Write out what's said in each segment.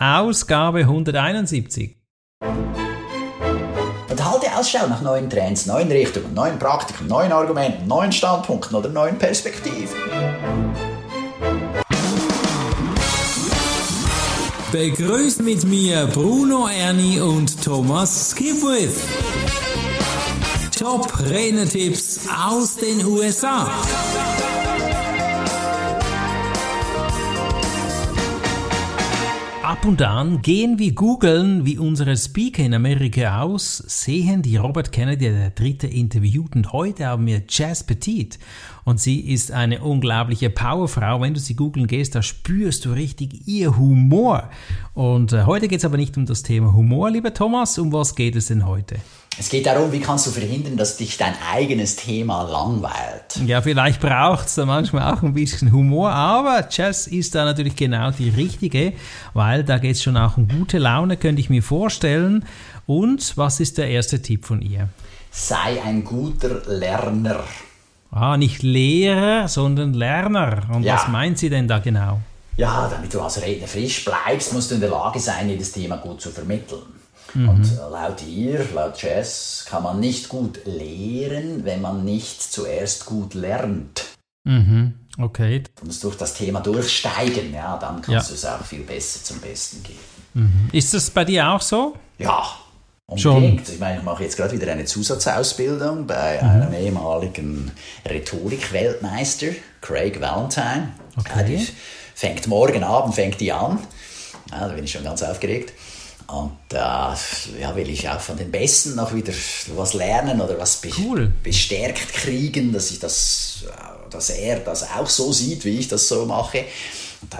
Ausgabe 171. Und halte Ausschau nach neuen Trends, neuen Richtungen, neuen Praktiken, neuen Argumenten, neuen Standpunkten oder neuen Perspektiven. Begrüßt mit mir Bruno Ernie und Thomas Skipwith. Top Rennertipps aus den USA. Ab und an gehen wir googeln, wie unsere Speaker in Amerika aussehen, die Robert Kennedy, der dritte interviewt. Und heute haben wir Jazz Petit. Und sie ist eine unglaubliche Powerfrau. Wenn du sie googeln gehst, da spürst du richtig ihr Humor. Und äh, heute geht es aber nicht um das Thema Humor, lieber Thomas. Um was geht es denn heute? Es geht darum, wie kannst du verhindern, dass dich dein eigenes Thema langweilt. Ja, vielleicht braucht es da manchmal auch ein bisschen Humor, aber Jazz ist da natürlich genau die richtige, weil da geht es schon auch um gute Laune, könnte ich mir vorstellen. Und was ist der erste Tipp von ihr? Sei ein guter Lerner. Ah, nicht Lehrer, sondern Lerner. Und Ja. was meint sie denn da genau? Ja, damit du als Redner frisch bleibst, musst du in der Lage sein, jedes Thema gut zu vermitteln. Und äh, laut ihr, laut Jazz, kann man nicht gut lehren, wenn man nicht zuerst gut lernt. Mhm, okay. Du musst durch das Thema durchsteigen, ja, dann kannst Ja. du es auch viel besser zum Besten geben. Ist das bei dir auch so? Ja, Schon. unbedingt. Ich meine, ich mache jetzt gerade wieder eine Zusatzausbildung bei einem ehemaligen Rhetorik-Weltmeister, Craig Valentine. Okay. Ja, die fängt morgen Abend fängt die an. Ja, da bin ich schon ganz aufgeregt. Und da ja, will ich auch von den Besten noch wieder was lernen oder was be Cool. bestärkt kriegen, dass ich das, äh, dass er das auch so sieht, wie ich das so mache. Und da,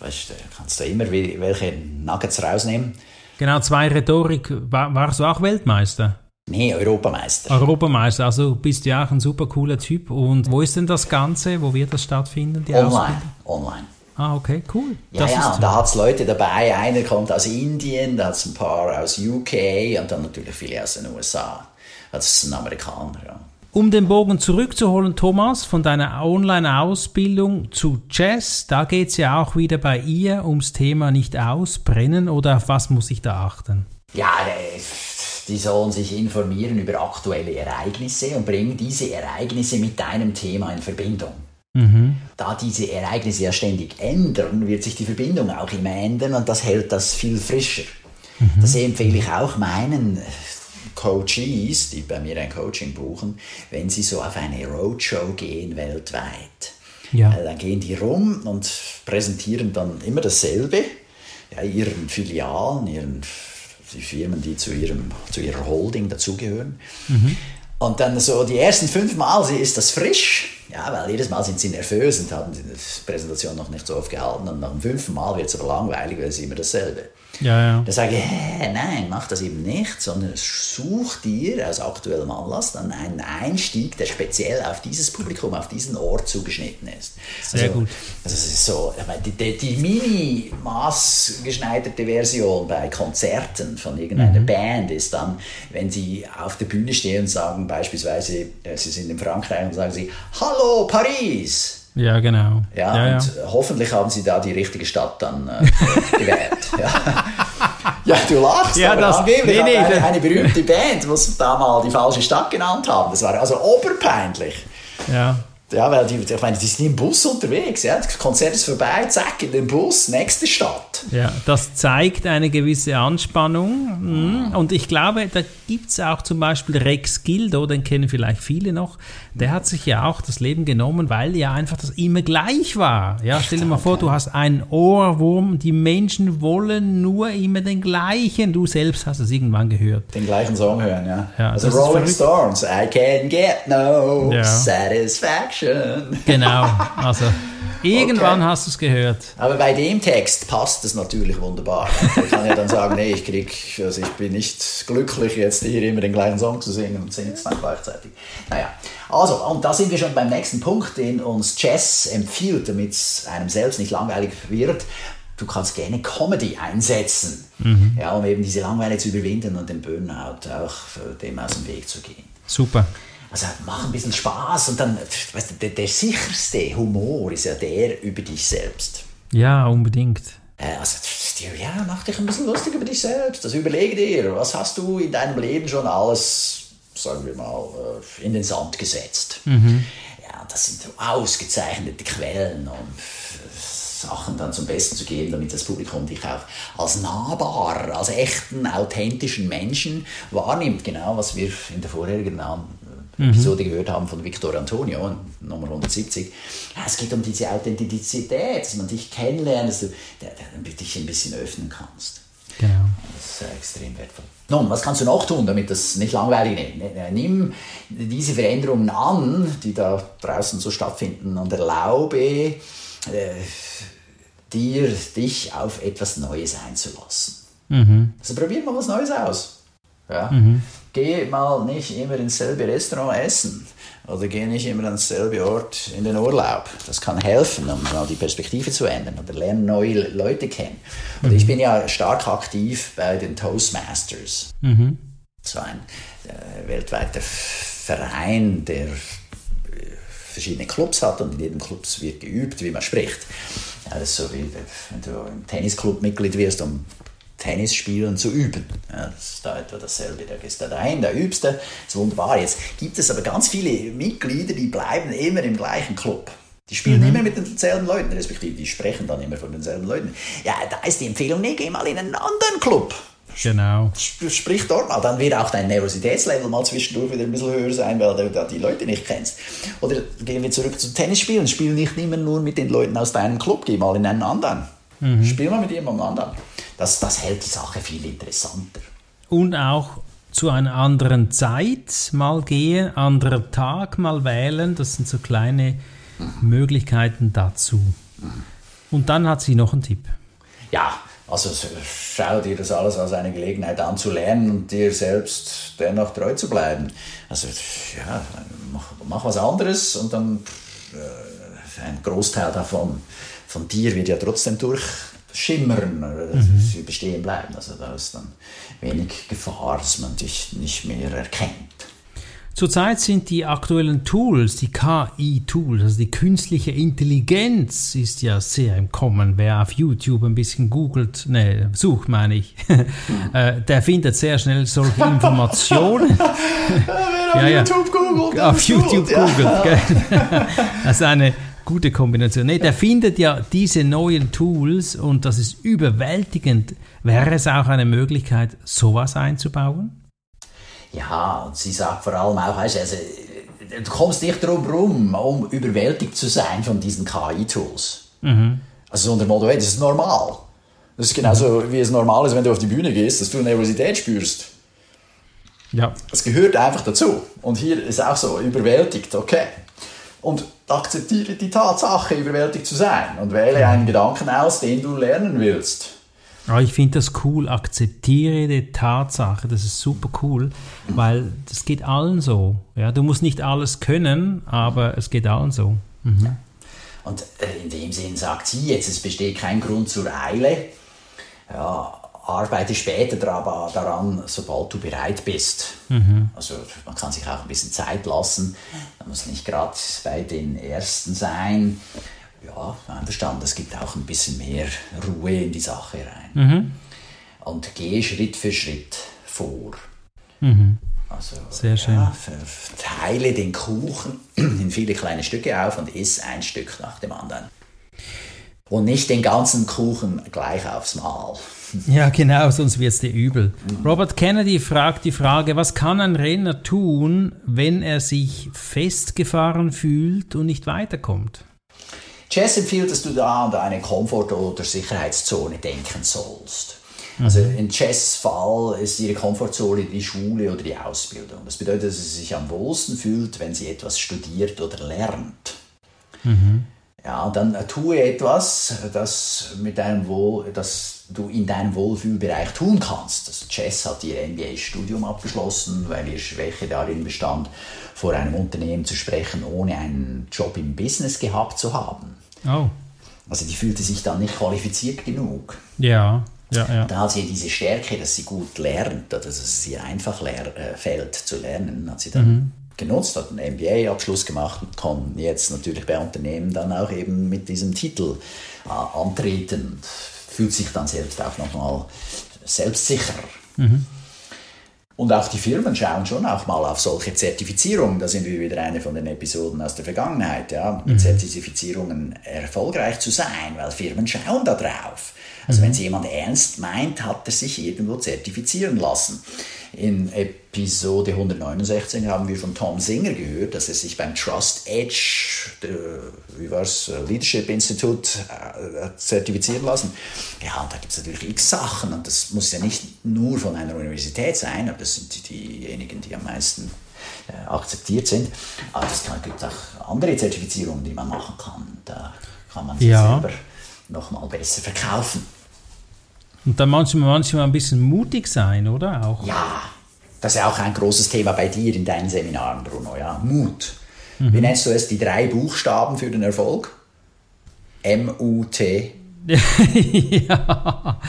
weißt, du, da kannst du immer wel- welche Nuggets rausnehmen. Genau, zwei Rhetorik. War, warst du auch Weltmeister? Nee, Europameister. Europameister, also bist du ja auch ein super cooler Typ. Und wo ist denn das Ganze? Wo wird das stattfinden? Die Online. Ausbildung? Online. Ah, okay, cool. Ja, das ja, und da hat es Leute dabei. Einer kommt aus Indien, da hat es ein paar aus UK und dann natürlich viele aus den USA. Das ist ein Amerikaner, ja. Um den Bogen zurückzuholen, Thomas, von deiner Online-Ausbildung zu Jazz, da geht es ja auch wieder bei ihr ums Thema nicht ausbrennen oder auf was muss ich da achten? Ja, äh, die sollen sich informieren über aktuelle Ereignisse und bringen diese Ereignisse mit deinem Thema in Verbindung. Da diese Ereignisse ja ständig ändern, wird sich die Verbindung auch immer ändern und das hält das viel frischer. Das empfehle ich auch meinen Coaches, die bei mir ein Coaching buchen, wenn sie so auf eine Roadshow gehen weltweit. Ja. Äh, Dann gehen die rum und präsentieren dann immer dasselbe, ja, ihren Filialen, ihren, die Firmen, die zu, ihrem, zu ihrer Holding dazugehören. Und dann so die ersten fünf Mal ist das frisch, ja, weil jedes Mal sind sie nervös und haben die Präsentation noch nicht so oft gehalten. Und nach dem fünften Mal wird es aber langweilig, weil es ist immer dasselbe. Ja, ja. Da sage ich, hä, nein, mach das eben nicht, sondern such dir aus aktuellem Anlass dann einen Einstieg, der speziell auf dieses Publikum, auf diesen Ort zugeschnitten ist. Sehr also, gut. Also es ist so, meine, die, die, die mini maßgeschneiderte Version bei Konzerten von irgendeiner Mhm. Band ist dann, wenn sie auf der Bühne stehen und sagen beispielsweise, äh, sie sind in Frankreich und sagen sie, Hallo Paris! Ja, genau. Ja, ja, ja. und hoffentlich haben sie da die richtige Stadt dann äh, gewählt. Ja. ja, du lachst, Ja, aber das- angeblich nee, nee, eine, das- eine berühmte Band, muss da mal die falsche Stadt genannt haben. Das war also oberpeinlich. ja. Ja, weil die, ich meine, die sind im Bus unterwegs. Ja. Das Konzert ist vorbei, zack, in den Bus, nächste Stadt. Ja, das zeigt eine gewisse Anspannung. Mhm. Und ich glaube, da gibt es auch zum Beispiel Rex Gildo, den kennen vielleicht viele noch. Der hat sich ja auch das Leben genommen, weil ja einfach das immer gleich war. Ja, stell dir mal vor, du hast einen Ohrwurm, die Menschen wollen nur immer den gleichen. Du selbst hast es irgendwann gehört. Den gleichen Song hören, ja. Ja, also Rolling. Stones, I can get no Ja. satisfaction. Genau, also irgendwann Okay. hast du es gehört. Aber bei dem Text passt es natürlich wunderbar. Ich kann ja dann sagen, nee, ich krieg, also ich bin nicht glücklich, jetzt hier immer den gleichen Song zu singen und singe es dann gleichzeitig. Naja, also, und da sind wir schon beim nächsten Punkt, den uns Jazz empfiehlt, damit es einem selbst nicht langweilig wird. Du kannst gerne Comedy einsetzen, ja, um eben diese Langeweile zu überwinden und den Burnout auch äh, dem aus dem Weg zu gehen. Super. Also mach ein bisschen Spaß und dann, weißt du, der, der sicherste Humor ist ja der über dich selbst. Ja, unbedingt. Äh, also, ja, mach dich ein bisschen lustig über dich selbst. Also überlege dir, was hast du in deinem Leben schon alles, sagen wir mal, äh, in den Sand gesetzt. Mhm. Ja, das sind so ausgezeichnete Quellen, um Sachen dann zum Besten zu geben, damit das Publikum dich auch als nahbar, als echten, authentischen Menschen wahrnimmt. Genau, was wir in der vorherigen mhm. Episode gehört haben von Victor Antonio, Nummer 170. Ja, es geht um diese Authentizität, dass man dich kennenlernt, dass du dich ein bisschen öffnen kannst. Genau. Das ist extrem wertvoll. Nun, was kannst du noch tun, damit das nicht langweilig ist? Nimm diese Veränderungen an, die da draußen so stattfinden und erlaube äh, dir, dich auf etwas Neues einzulassen. Mhm. Also probier mal was Neues aus. Ja? Mhm. Geh mal nicht immer ins selbe Restaurant essen oder geh nicht immer ans selbe Ort in den Urlaub. Das kann helfen, um mal die Perspektive zu ändern oder lernen neue Leute kennen. Und mhm. ich bin ja stark aktiv bei den Toastmasters. Mhm. So ein äh, weltweiter Verein, der äh, verschiedene Clubs hat und in jedem Club wird geübt, wie man spricht. Ja, das ist so wie wenn du im Tennisclub Mitglied wirst, um Tennis spielen zu üben. Ja, das ist da etwa dasselbe. Da gehst du dahin, da übst du, das ist wunderbar. Jetzt gibt es aber ganz viele Mitglieder, die bleiben immer im gleichen Club. Die spielen mhm. immer mit denselben Leuten, respektive die sprechen dann immer von denselben Leuten. Ja, da ist die Empfehlung, nee, geh mal in einen anderen Club. Genau. Sprich dort mal, dann wird auch dein Nervositätslevel mal zwischendurch wieder ein bisschen höher sein, weil du da die Leute nicht kennst. Oder gehen wir zurück zum Tennisspielen. Spiel nicht immer nur mit den Leuten aus deinem Club, geh mal in einen anderen. Mhm. Spiel mal mit jemandem anderen. Das, das hält die Sache viel interessanter. Und auch zu einer anderen Zeit mal gehen, anderer Tag mal wählen. Das sind so kleine mhm. Möglichkeiten dazu. Mhm. Und dann hat sie noch einen Tipp. Ja, also schau dir das alles als eine Gelegenheit an zu lernen und dir selbst dennoch treu zu bleiben. Also ja, mach, mach was anderes und dann äh, ein Großteil davon von dir wird ja trotzdem durchschimmern, mhm. sie bestehen bleiben. Also da ist dann wenig Gefahr, dass man dich nicht mehr erkennt. Zurzeit sind die aktuellen Tools, die KI-Tools, also die künstliche Intelligenz ist ja sehr im Kommen. Wer auf YouTube ein bisschen googelt, ne, sucht meine ich, äh, der findet sehr schnell solche Informationen. Wer auf ja, YouTube googelt, auf YouTube googelt, ja. also eine gute Kombination. Nee, der findet ja diese neuen Tools und das ist überwältigend. Wäre es auch eine Möglichkeit, sowas einzubauen? Ja, und sie sagt vor allem auch, weißt, also, du kommst nicht drum herum, um überwältigt zu sein von diesen KI-Tools. Mhm. Also so unter dem Motto, hey, das ist normal. Das ist genauso, mhm. wie es normal ist, wenn du auf die Bühne gehst, dass du Nervosität spürst. Ja. Das gehört einfach dazu. Und hier ist auch so, überwältigt, okay. Und akzeptiere die Tatsache, überwältigt zu sein und wähle einen Gedanken aus, den du lernen willst. Ja, ich finde das cool. Akzeptiere die Tatsache. Das ist super cool, weil das geht allen so. Ja, du musst nicht alles können, aber es geht allen so. Mhm. Und äh, in dem Sinn sagt sie jetzt, es besteht kein Grund zur Eile. Ja, arbeite später daran, sobald du bereit bist. Mhm. Also man kann sich auch ein bisschen Zeit lassen. Man muss nicht gerade bei den Ersten sein. Ja, einverstanden, es gibt auch ein bisschen mehr Ruhe in die Sache rein. Mhm. Und gehe Schritt für Schritt vor. Mhm. Also, Sehr schön. Ja, teile den Kuchen in viele kleine Stücke auf und iss ein Stück nach dem anderen. Und nicht den ganzen Kuchen gleich aufs Mal. Ja, genau, sonst wird es dir übel. Robert Kennedy fragt die Frage, was kann ein Renner tun, wenn er sich festgefahren fühlt und nicht weiterkommt? Jess empfiehlt, dass du da an eine Komfort- oder Sicherheitszone denken sollst. Also mhm. in Jess Fall ist ihre Komfortzone die Schule oder die Ausbildung. Das bedeutet, dass sie sich am wohlsten fühlt, wenn sie etwas studiert oder lernt. Mhm. Ja, dann tue etwas, das, mit deinem Wohl, das du in deinem Wohlfühlbereich tun kannst. Also Jess hat ihr MBA-Studium abgeschlossen, weil ihr Schwäche darin bestand, vor einem Unternehmen zu sprechen, ohne einen Job im Business gehabt zu haben. Oh. Also die fühlte sich dann nicht qualifiziert genug. Ja, ja, ja. Da hat sie diese Stärke, dass sie gut lernt, dass es ihr einfach äh, fällt zu lernen, hat sie dann mhm genutzt, hat einen MBA-Abschluss gemacht und kann jetzt natürlich bei Unternehmen dann auch eben mit diesem Titel äh, antreten. Fühlt sich dann selbst auch nochmal selbstsicherer. Mhm. Und auch die Firmen schauen schon auch mal auf solche Zertifizierungen. Da sind wir wieder eine von den Episoden aus der Vergangenheit, ja, mit mhm. Zertifizierungen erfolgreich zu sein, weil Firmen schauen da drauf. Also mhm. wenn es jemand ernst meint, hat er sich irgendwo zertifizieren lassen. In Episode 169 haben wir von Tom Singer gehört, dass er sich beim Trust Edge, wie war's, Leadership Institute äh, zertifizieren lassen. Ja, und da gibt es natürlich x Sachen und das muss ja nicht nur von einer Universität sein, aber das sind diejenigen, die am meisten äh, akzeptiert sind. Aber es gibt auch andere Zertifizierungen, die man machen kann. Da kann man sich ja. selber nochmal besser verkaufen. Und dann manchmal, manchmal ein bisschen mutig sein, oder? Auch. Ja, das ist ja auch ein großes Thema bei dir in deinen Seminaren, Bruno. Ja? Mut. Mhm. Wie nennst du es? Die drei Buchstaben für den Erfolg? M-U-T. ja,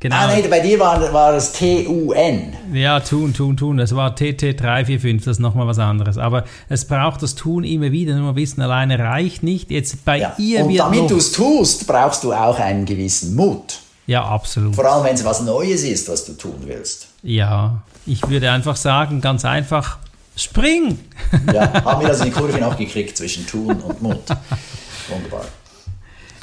genau. Ah, nee, bei dir war, war es T-U-N. Ja, tun, tun, tun. Das war TT345, das ist nochmal was anderes. Aber es braucht das Tun immer wieder. Nur Wissen alleine reicht nicht. Jetzt bei ja. ihr Und damit du es tust, brauchst du auch einen gewissen Mut. Ja, absolut. Vor allem, wenn es was Neues ist, was du tun willst. Ja, ich würde einfach sagen, ganz einfach, spring! Ja, haben wir also die Kurve noch gekriegt zwischen Tun und Mut. Wunderbar.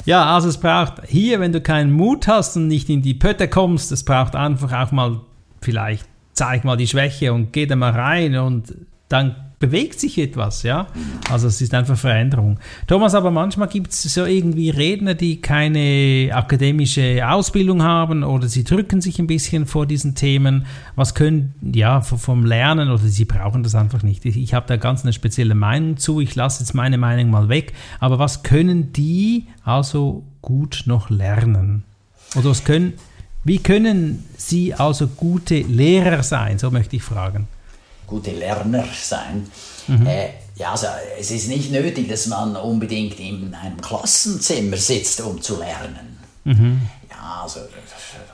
Ja, also es braucht hier, wenn du keinen Mut hast und nicht in die Pötte kommst, es braucht einfach auch mal vielleicht, zeig mal die Schwäche und geh da mal rein und dann bewegt sich etwas, ja. Also es ist einfach Veränderung. Thomas, aber manchmal gibt es so irgendwie Redner, die keine akademische Ausbildung haben oder sie drücken sich ein bisschen vor diesen Themen. Was können, ja, vom Lernen oder sie brauchen das einfach nicht. Ich, ich habe da ganz eine spezielle Meinung zu. Ich lasse jetzt meine Meinung mal weg. Aber was können die also gut noch lernen? Oder was können, wie können sie also gute Lehrer sein? So möchte ich fragen gute Lerner sein. Mhm. Äh, ja, also es ist nicht nötig, dass man unbedingt in einem Klassenzimmer sitzt, um zu lernen. Mhm. Ja, also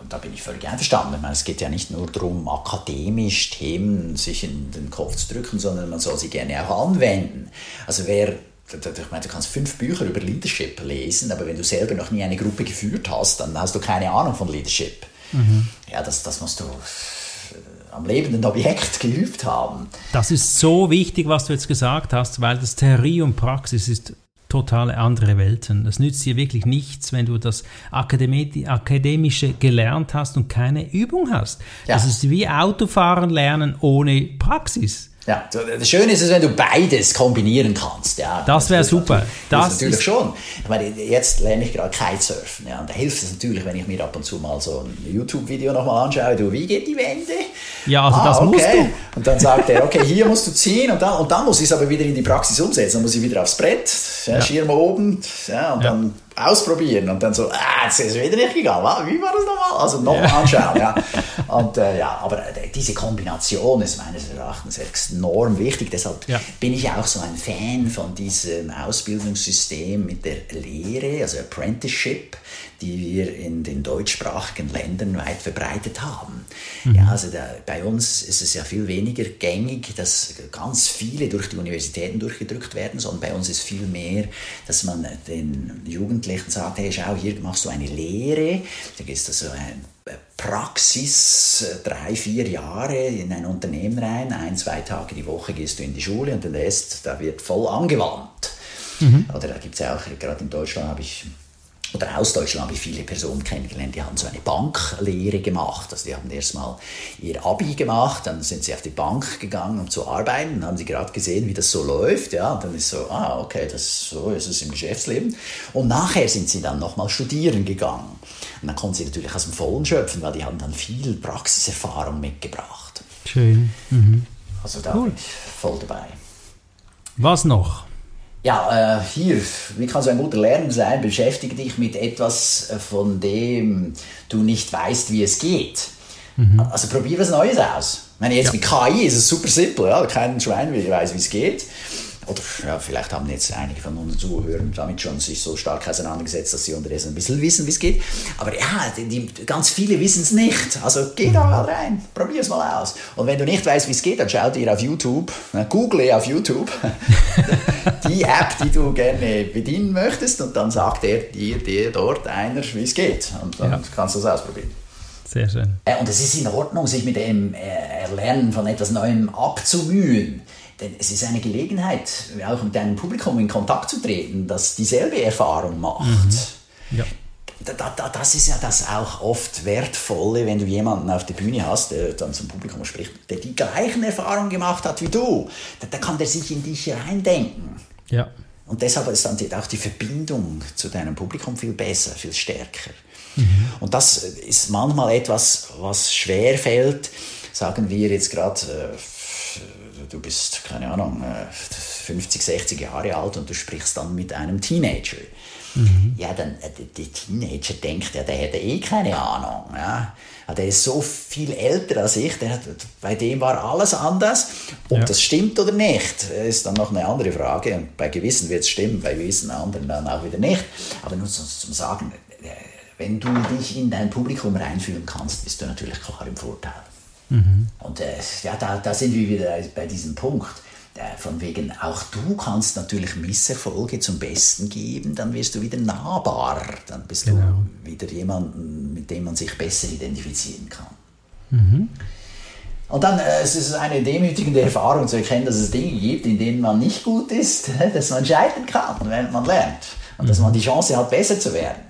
da bin ich völlig einverstanden. Ich meine, es geht ja nicht nur darum, akademisch Themen sich in den Kopf zu drücken, sondern man soll sie gerne auch anwenden. Also wer ich meine, du kannst fünf Bücher über Leadership lesen, aber wenn du selber noch nie eine Gruppe geführt hast, dann hast du keine Ahnung von Leadership. Mhm. Ja, das, das musst du am lebenden Objekt geübt haben. Das ist so wichtig, was du jetzt gesagt hast, weil das Theorie und Praxis ist totale andere Welten. Das nützt dir wirklich nichts, wenn du das Akademische gelernt hast und keine Übung hast. Ja. Das ist wie Autofahren lernen ohne Praxis. Ja, das Schöne ist es, wenn du beides kombinieren kannst. Ja, das wäre super. Das natürlich ist schon. Ich meine, jetzt lerne ich gerade Kitesurfen. Ja, und da hilft es natürlich, wenn ich mir ab und zu mal so ein YouTube-Video nochmal anschaue. Du, wie geht die Wende? Ja, also ah, das okay. musst du. Und dann sagt er, okay, hier musst du ziehen und dann, und dann muss ich es aber wieder in die Praxis umsetzen. Dann muss ich wieder aufs Brett, ja, ja. Schirm oben ja, und dann ausprobieren und dann so, ah, jetzt ist es wieder nicht gegangen. Wie war das nochmal? Also nochmal ja. anschauen. Ja. Und äh, ja, aber diese Kombination ist meines Erachtens enorm wichtig. Deshalb ja. bin ich auch so ein Fan von diesem Ausbildungssystem mit der Lehre, also Apprenticeship, die wir in den deutschsprachigen Ländern weit verbreitet haben. Mhm. Ja, also da, bei uns ist es ja viel weniger gängig, dass ganz viele durch die Universitäten durchgedrückt werden, sondern bei uns ist viel mehr, dass man den Jugendlichen sagt, hey, schau, hier machst du eine Lehre, da gehst du so ein Praxis, drei, vier Jahre in ein Unternehmen rein, ein, zwei Tage die Woche gehst du in die Schule und den Rest, da wird voll angewandt. Mhm. Oder da gibt es ja auch, gerade in Deutschland habe ich oder aus Deutschland habe ich viele Personen kennengelernt, die haben so eine Banklehre gemacht. Also die haben erstmal ihr Abi gemacht, dann sind sie auf die Bank gegangen, um zu arbeiten, dann haben sie gerade gesehen, wie das so läuft, ja, und dann ist so, ah, okay, das, so ist es im Geschäftsleben. Und nachher sind sie dann nochmal studieren gegangen. Und dann konnten sie natürlich aus dem Vollen schöpfen, weil die haben dann viel Praxiserfahrung mitgebracht. Schön. Mhm. Also da cool. bin ich voll dabei. Was noch? Ja, äh, hier, wie kannst du ein guter Lerner sein? Beschäftige dich mit etwas, äh, von dem du nicht weißt, wie es geht. Mhm. Also probier was Neues aus. Ich meine, jetzt ja. mit KI ist es super simpel, ja? kein Schwein weiß, wie es geht. Oder ja, vielleicht haben jetzt einige von unseren Zuhörern damit schon sich so stark auseinandergesetzt, dass sie unterdessen ein bisschen wissen, wie es geht. Aber ja, die, die, ganz viele wissen es nicht. Also geh da mal rein, probier es mal aus. Und wenn du nicht weißt, wie es geht, dann schau dir auf YouTube, google auf YouTube die App, die du gerne bedienen möchtest und dann sagt er dir, dir dort einer, wie es geht. Und dann ja. kannst du es ausprobieren. Sehr schön. Äh, und es ist in Ordnung, sich mit dem äh, Erlernen von etwas Neuem abzumühen. Denn es ist eine Gelegenheit, auch mit deinem Publikum in Kontakt zu treten, das dieselbe Erfahrung macht. Mhm. Ja. Da, da, das ist ja das auch oft Wertvolle, wenn du jemanden auf der Bühne hast, der dann zum Publikum spricht, der die gleichen Erfahrungen gemacht hat wie du. Da, da kann der sich in dich reindenken. Ja. Und deshalb ist dann auch die Verbindung zu deinem Publikum viel besser, viel stärker. Mhm. Und das ist manchmal etwas, was schwer fällt. Sagen wir jetzt gerade, äh, du bist, keine Ahnung, 50, äh, 60 Jahre alt und du sprichst dann mit einem Teenager. Mhm. Ja, dann, äh, der Teenager denkt ja, der hätte eh keine Ahnung. Ja. Der ist so viel älter als ich, der, bei dem war alles anders. Ob ja. das stimmt oder nicht, ist dann noch eine andere Frage. Und bei Gewissen wird es stimmen, bei gewissen anderen dann auch wieder nicht. Aber nur zum, zum Sagen, wenn du dich in dein Publikum reinfühlen kannst, bist du natürlich klar im Vorteil. Mhm. Und äh, ja, da, da sind wir wieder bei diesem Punkt. Äh, von wegen, auch du kannst natürlich Misserfolge zum Besten geben, dann wirst du wieder nahbar, dann bist genau. du wieder jemand, mit dem man sich besser identifizieren kann. Mhm. Und dann äh, es ist es eine demütigende Erfahrung zu erkennen, dass es Dinge gibt, in denen man nicht gut ist, dass man scheitern kann, wenn man lernt und mhm. dass man die Chance hat, besser zu werden.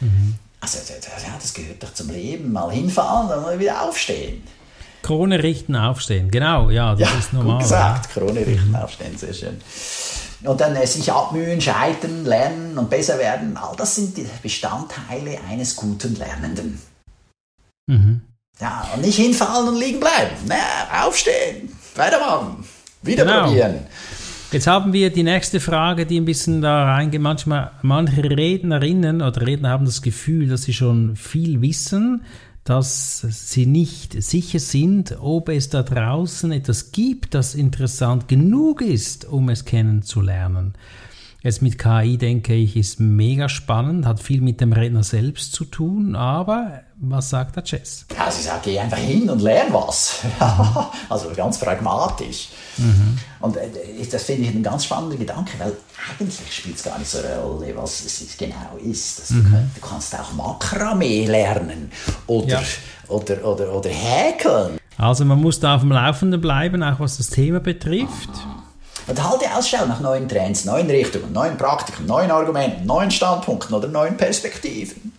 Mhm. Also ja, das gehört doch zum Leben. Mal hinfallen, dann mal wieder aufstehen. Krone richten, aufstehen. Genau, ja, das ja, ist normal. Gut gesagt, Krone richten, mhm. aufstehen, sehr schön. Und dann äh, sich abmühen, scheitern, lernen und besser werden. All das sind die Bestandteile eines guten Lernenden. Mhm. Ja, und nicht hinfallen und liegen bleiben. Na, aufstehen, weitermachen, wieder genau. probieren. Jetzt haben wir die nächste Frage, die ein bisschen da reingeht. Manchmal, manche Rednerinnen oder Redner haben das Gefühl, dass sie schon viel wissen, dass sie nicht sicher sind, ob es da draußen etwas gibt, das interessant genug ist, um es kennenzulernen. Jetzt mit KI denke ich, ist mega spannend, hat viel mit dem Redner selbst zu tun, aber was sagt der Jess? Ja, sie sagt, geh einfach hin und lern was. also ganz pragmatisch. Mhm. Und äh, das finde ich ein ganz spannender Gedanke, weil eigentlich spielt es gar nicht so eine Rolle, was es genau ist. Mhm. Du, kannst auch Makramee lernen oder, ja. oder, oder, oder häkeln. Also man muss da auf dem Laufenden bleiben, auch was das Thema betrifft. Und halte Ausschau nach neuen Trends, neuen Richtungen, neuen Praktiken, neuen Argumenten, neuen Standpunkten oder neuen Perspektiven.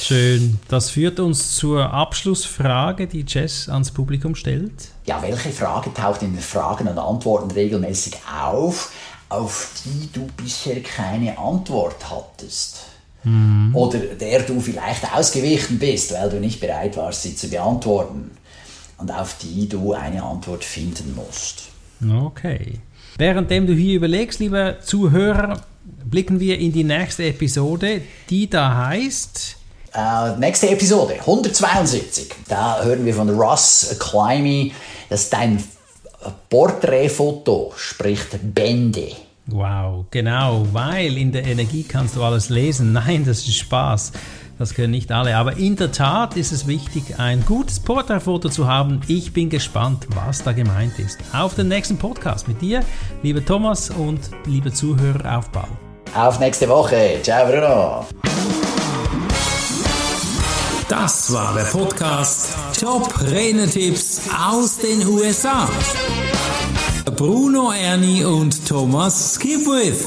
Schön. Das führt uns zur Abschlussfrage, die Jess ans Publikum stellt. Ja, welche Frage taucht in den Fragen und Antworten regelmäßig auf, auf die du bisher keine Antwort hattest? Mhm. Oder der du vielleicht ausgewichen bist, weil du nicht bereit warst, sie zu beantworten und auf die du eine Antwort finden musst. Okay. Währenddem du hier überlegst, lieber Zuhörer, blicken wir in die nächste Episode, die da heißt. Uh, nächste Episode, 172. Da hören wir von Russ Climby, dass dein Porträtfoto spricht Bände. Wow, genau, weil in der Energie kannst du alles lesen. Nein, das ist Spaß. Das können nicht alle. Aber in der Tat ist es wichtig, ein gutes Porträtfoto zu haben. Ich bin gespannt, was da gemeint ist. Auf den nächsten Podcast mit dir, lieber Thomas und liebe Zuhörer, auf bald. Auf nächste Woche. Ciao, Bruno. Das war der Podcast Top Renetipps aus den USA. Bruno Ernie und Thomas Skipwith.